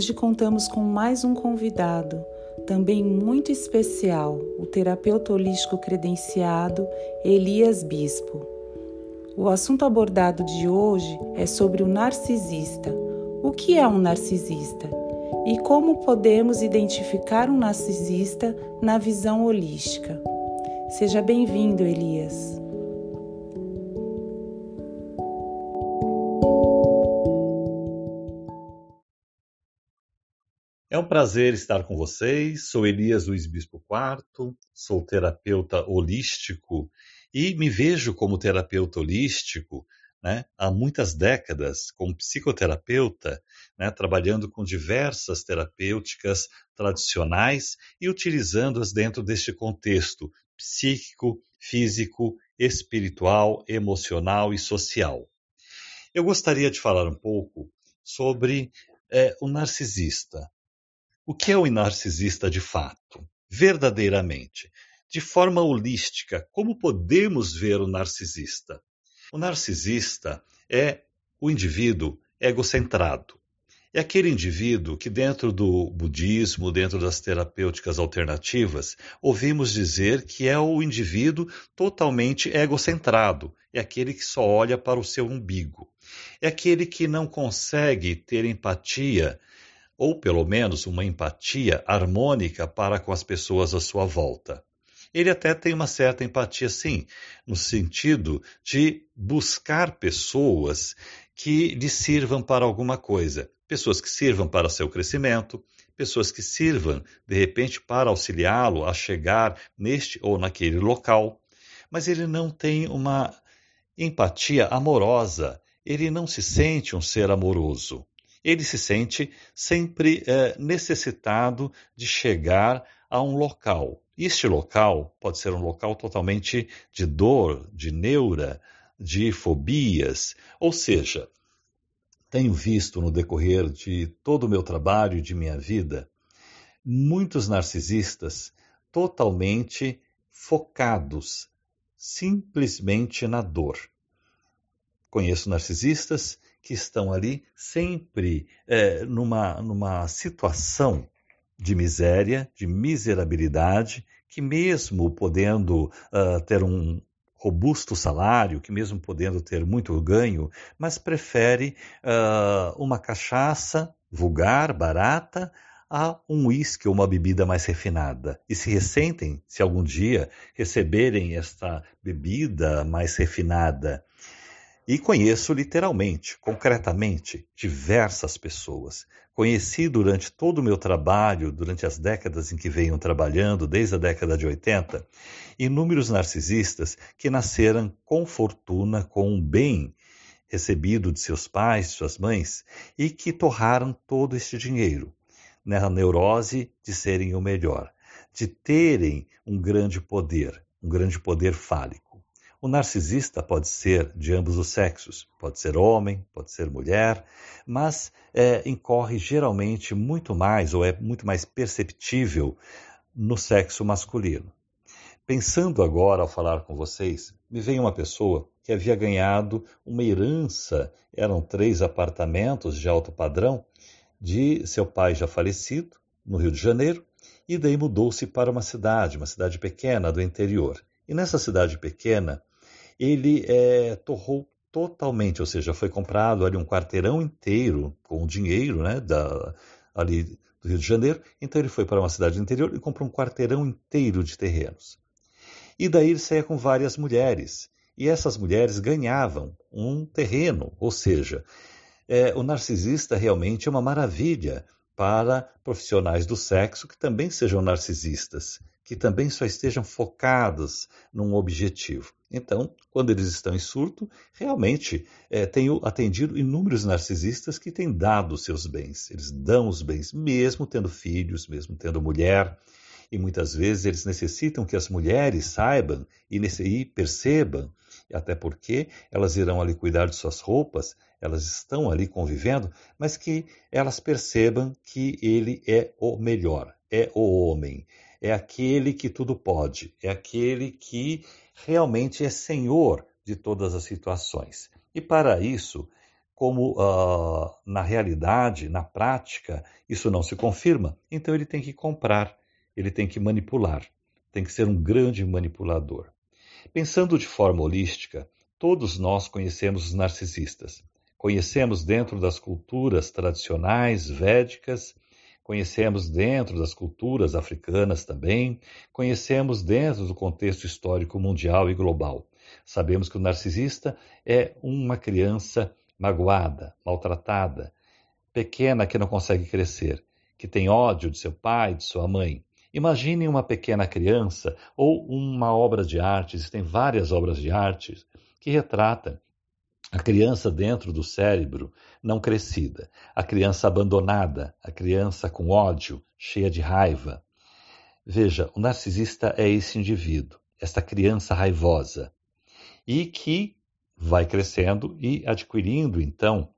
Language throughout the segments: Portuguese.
Hoje contamos com mais um convidado, também muito especial, o terapeuta holístico credenciado Elias Bispo. O assunto abordado de hoje é sobre o narcisista. O que é um narcisista? E como podemos identificar um narcisista na visão holística? Seja bem-vindo, Elias. Um prazer estar com vocês. Sou Elias Luiz Bispo IV, sou terapeuta holístico e me vejo como terapeuta holístico né, há muitas décadas, como psicoterapeuta, né, trabalhando com diversas terapêuticas tradicionais e utilizando-as dentro deste contexto psíquico, físico, espiritual, emocional e social. Eu gostaria de falar um pouco sobre é, o narcisista. O que é o narcisista de fato? Verdadeiramente, de forma holística, como podemos ver o narcisista? O narcisista é o indivíduo egocentrado. É aquele indivíduo que, dentro do budismo, dentro das terapêuticas alternativas, ouvimos dizer que é o indivíduo totalmente egocentrado, é aquele que só olha para o seu umbigo, é aquele que não consegue ter empatia ou pelo menos uma empatia harmônica para com as pessoas à sua volta. Ele até tem uma certa empatia, sim, no sentido de buscar pessoas que lhe sirvam para alguma coisa, pessoas que sirvam para seu crescimento, pessoas que sirvam, de repente, para auxiliá-lo a chegar neste ou naquele local. Mas ele não tem uma empatia amorosa, ele não se sente um ser amoroso ele se sente sempre é, necessitado de chegar a um local. Este local pode ser um local totalmente de dor, de neura, de fobias, ou seja, tenho visto no decorrer de todo o meu trabalho e de minha vida muitos narcisistas totalmente focados simplesmente na dor. Conheço narcisistas que estão ali sempre é, numa, numa situação de miséria, de miserabilidade, que mesmo podendo uh, ter um robusto salário, que mesmo podendo ter muito ganho, mas prefere uh, uma cachaça vulgar, barata, a um uísque ou uma bebida mais refinada. E se ressentem se algum dia receberem esta bebida mais refinada. E conheço literalmente, concretamente, diversas pessoas. Conheci durante todo o meu trabalho, durante as décadas em que venho trabalhando, desde a década de 80, inúmeros narcisistas que nasceram com fortuna, com um bem recebido de seus pais, suas mães, e que torraram todo este dinheiro na neurose de serem o melhor, de terem um grande poder, um grande poder fálico. O narcisista pode ser de ambos os sexos, pode ser homem, pode ser mulher, mas é, incorre geralmente muito mais, ou é muito mais perceptível no sexo masculino. Pensando agora ao falar com vocês, me vem uma pessoa que havia ganhado uma herança, eram três apartamentos de alto padrão, de seu pai já falecido, no Rio de Janeiro, e daí mudou-se para uma cidade, uma cidade pequena do interior. E nessa cidade pequena, ele é, torrou totalmente, ou seja, foi comprado ali um quarteirão inteiro com o dinheiro né, da, ali do Rio de Janeiro. Então ele foi para uma cidade interior e comprou um quarteirão inteiro de terrenos. E daí ele saía com várias mulheres. E essas mulheres ganhavam um terreno, ou seja, é, o narcisista realmente é uma maravilha para profissionais do sexo que também sejam narcisistas que também só estejam focados num objetivo. Então, quando eles estão em surto, realmente é, tenho atendido inúmeros narcisistas que têm dado os seus bens. Eles dão os bens, mesmo tendo filhos, mesmo tendo mulher. E muitas vezes eles necessitam que as mulheres saibam e, e percebam, até porque elas irão ali cuidar de suas roupas, elas estão ali convivendo, mas que elas percebam que ele é o melhor, é o homem, é aquele que tudo pode, é aquele que realmente é senhor de todas as situações. E para isso, como uh, na realidade, na prática, isso não se confirma, então ele tem que comprar, ele tem que manipular, tem que ser um grande manipulador. Pensando de forma holística, todos nós conhecemos os narcisistas. Conhecemos dentro das culturas tradicionais védicas, conhecemos dentro das culturas africanas também, conhecemos dentro do contexto histórico mundial e global. Sabemos que o narcisista é uma criança magoada, maltratada, pequena que não consegue crescer, que tem ódio de seu pai, de sua mãe. Imagine uma pequena criança ou uma obra de arte, existem várias obras de arte que retratam a criança dentro do cérebro não crescida, a criança abandonada, a criança com ódio, cheia de raiva. Veja, o narcisista é esse indivíduo, esta criança raivosa, e que vai crescendo e adquirindo, então,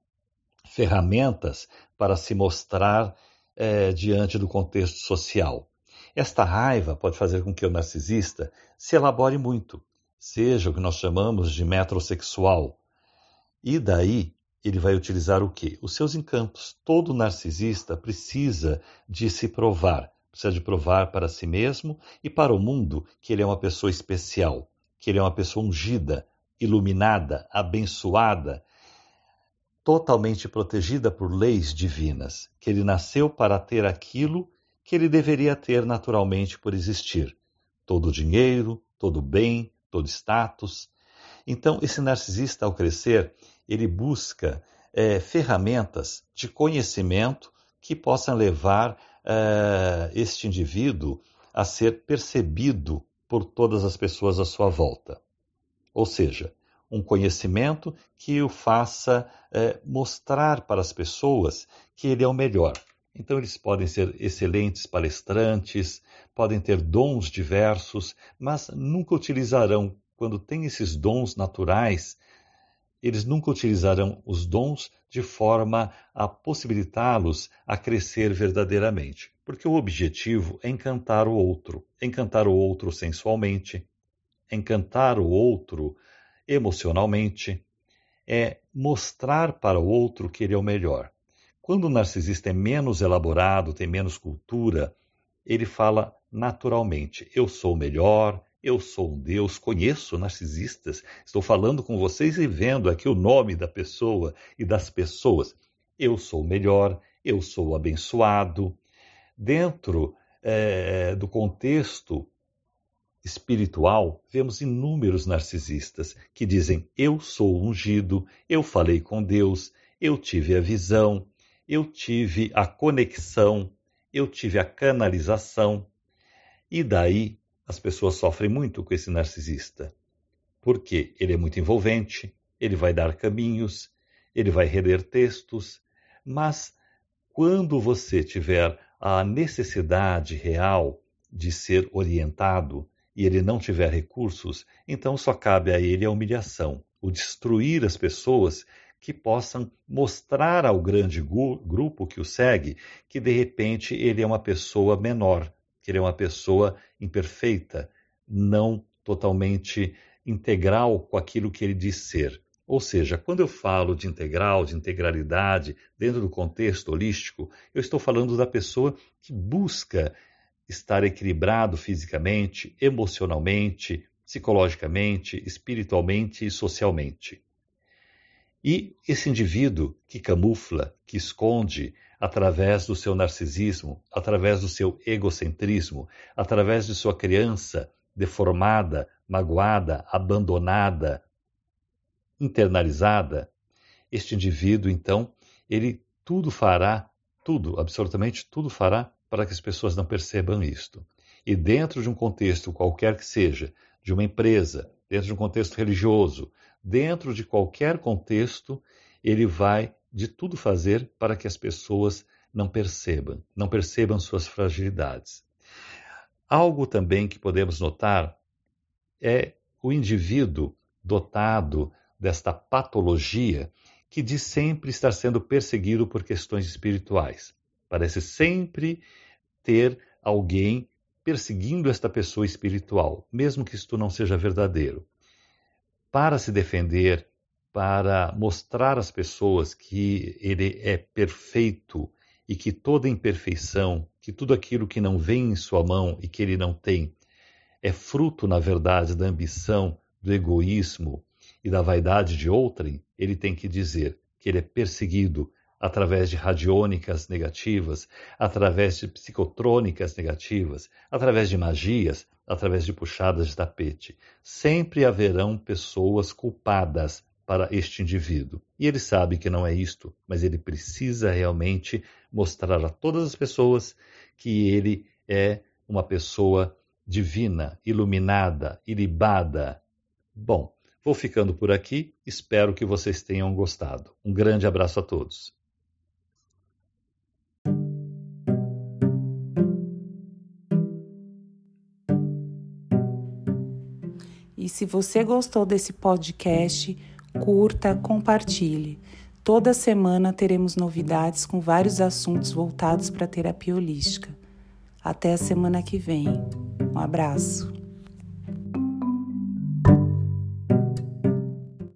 ferramentas para se mostrar é, diante do contexto social. Esta raiva pode fazer com que o narcisista se elabore muito, seja o que nós chamamos de metrosexual. E daí ele vai utilizar o quê? Os seus encantos. Todo narcisista precisa de se provar, precisa de provar para si mesmo e para o mundo que ele é uma pessoa especial, que ele é uma pessoa ungida, iluminada, abençoada, totalmente protegida por leis divinas, que ele nasceu para ter aquilo que ele deveria ter naturalmente por existir: todo o dinheiro, todo o bem, todo status. Então, esse narcisista, ao crescer, ele busca é, ferramentas de conhecimento que possam levar é, este indivíduo a ser percebido por todas as pessoas à sua volta ou seja, um conhecimento que o faça é, mostrar para as pessoas que ele é o melhor. Então, eles podem ser excelentes palestrantes, podem ter dons diversos, mas nunca utilizarão, quando têm esses dons naturais, eles nunca utilizarão os dons de forma a possibilitá-los a crescer verdadeiramente. Porque o objetivo é encantar o outro, encantar o outro sensualmente, encantar o outro emocionalmente, é mostrar para o outro que ele é o melhor. Quando o narcisista é menos elaborado, tem menos cultura, ele fala naturalmente: eu sou melhor, eu sou um Deus, conheço narcisistas, estou falando com vocês e vendo aqui o nome da pessoa e das pessoas. Eu sou melhor, eu sou abençoado. Dentro é, do contexto espiritual, vemos inúmeros narcisistas que dizem: Eu sou ungido, eu falei com Deus, eu tive a visão, eu tive a conexão, eu tive a canalização. E daí as pessoas sofrem muito com esse narcisista. Porque ele é muito envolvente, ele vai dar caminhos, ele vai reler textos, mas quando você tiver a necessidade real de ser orientado, e ele não tiver recursos, então só cabe a ele a humilhação, o destruir as pessoas que possam mostrar ao grande grupo que o segue que de repente ele é uma pessoa menor, que ele é uma pessoa imperfeita, não totalmente integral com aquilo que ele diz ser. Ou seja, quando eu falo de integral, de integralidade, dentro do contexto holístico, eu estou falando da pessoa que busca estar equilibrado fisicamente, emocionalmente, psicologicamente, espiritualmente e socialmente. E esse indivíduo que camufla, que esconde, através do seu narcisismo, através do seu egocentrismo, através de sua criança deformada, magoada, abandonada, internalizada, este indivíduo, então, ele tudo fará, tudo, absolutamente tudo fará para que as pessoas não percebam isto. E dentro de um contexto qualquer que seja, de uma empresa, dentro de um contexto religioso, dentro de qualquer contexto, ele vai de tudo fazer para que as pessoas não percebam, não percebam suas fragilidades. Algo também que podemos notar é o indivíduo dotado desta patologia que diz sempre estar sendo perseguido por questões espirituais. Parece sempre ter alguém perseguindo esta pessoa espiritual, mesmo que isto não seja verdadeiro. Para se defender, para mostrar às pessoas que ele é perfeito e que toda imperfeição, que tudo aquilo que não vem em sua mão e que ele não tem, é fruto, na verdade, da ambição, do egoísmo e da vaidade de outrem, ele tem que dizer que ele é perseguido através de radiônicas negativas, através de psicotrônicas negativas, através de magias, através de puxadas de tapete. Sempre haverão pessoas culpadas para este indivíduo. E ele sabe que não é isto, mas ele precisa realmente mostrar a todas as pessoas que ele é uma pessoa divina, iluminada, ilibada. Bom, vou ficando por aqui, espero que vocês tenham gostado. Um grande abraço a todos. E se você gostou desse podcast, curta, compartilhe. Toda semana teremos novidades com vários assuntos voltados para a terapia holística. Até a semana que vem. Um abraço.